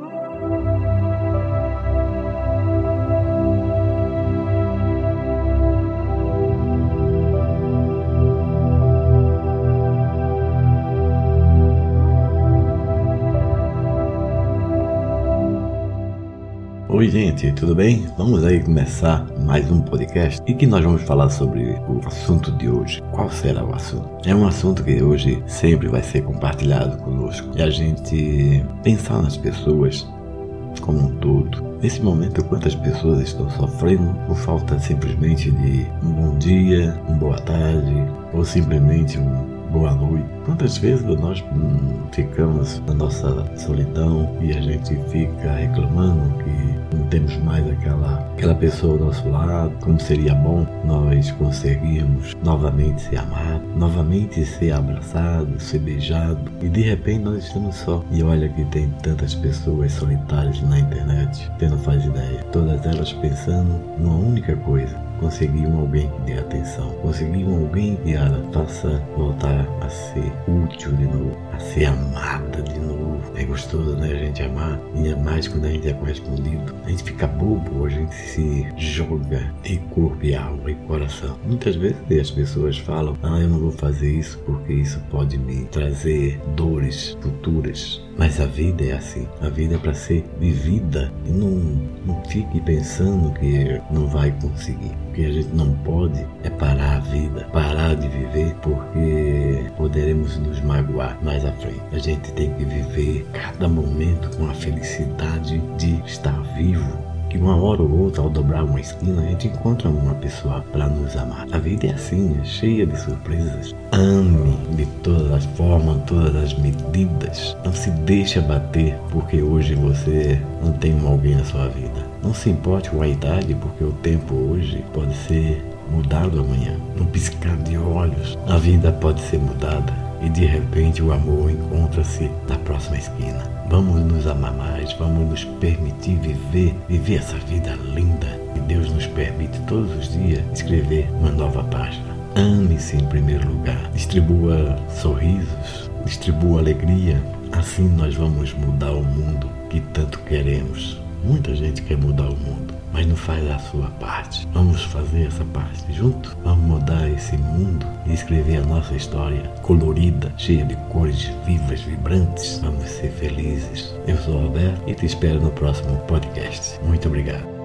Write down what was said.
Thank you. Oi, gente, tudo bem? Vamos aí começar mais um podcast e que nós vamos falar sobre o assunto de hoje. Qual será o assunto? É um assunto que hoje sempre vai ser compartilhado conosco e a gente pensar nas pessoas como um todo. Nesse momento, quantas pessoas estão sofrendo por falta simplesmente de um bom dia, uma boa tarde ou simplesmente um boa noite. Quantas vezes nós hum, ficamos na nossa solidão e a gente fica reclamando que não temos mais aquela, aquela pessoa ao nosso lado, como seria bom nós conseguirmos novamente ser amados, novamente ser abraçados, ser beijados e de repente nós estamos só. E olha que tem tantas pessoas solitárias na internet, você não faz ideia. Todas elas pensando numa única coisa, conseguiam alguém que dê atenção, conseguiam alguém que a faça voltar a ser útil de novo, a ser amada de novo. É gostoso, né, a gente amar, ainda mais quando a gente é correspondido. A gente fica bobo, a gente se joga em corpo e alma e coração. Muitas vezes as pessoas falam, ah, eu não vou fazer isso porque isso pode me trazer dores futuras. Mas a vida é assim. A vida é para ser vivida. E não, não fique pensando que não vai conseguir. Que a gente não pode é parar a vida, parar de viver, porque poderemos nos magoar mais à frente. A gente tem que viver cada momento com a felicidade de estar vivo que uma hora ou outra, ao dobrar uma esquina, a gente encontra uma pessoa para nos amar. A vida é assim, é cheia de surpresas. Ame de todas as formas, todas as medidas. Não se deixe abater porque hoje você não tem alguém na sua vida. Não se importe com a idade, porque o tempo hoje pode ser mudado amanhã. Num piscar de olhos, a vida pode ser mudada e de repente o amor encontra-se na próxima esquina. Vamos nos amar mais, vamos nos permitir viver, viver essa vida linda que Deus nos permite todos os dias escrever uma nova página. Ame-se em primeiro lugar, distribua sorrisos, distribua alegria. Assim nós vamos mudar o mundo que tanto queremos. Muita gente quer mudar o mundo mas não faz a sua parte. Vamos fazer essa parte junto? Vamos mudar esse mundo e escrever a nossa história colorida, cheia de cores vivas, vibrantes. Vamos ser felizes. Eu sou o Alberto e te espero no próximo podcast. Muito obrigado.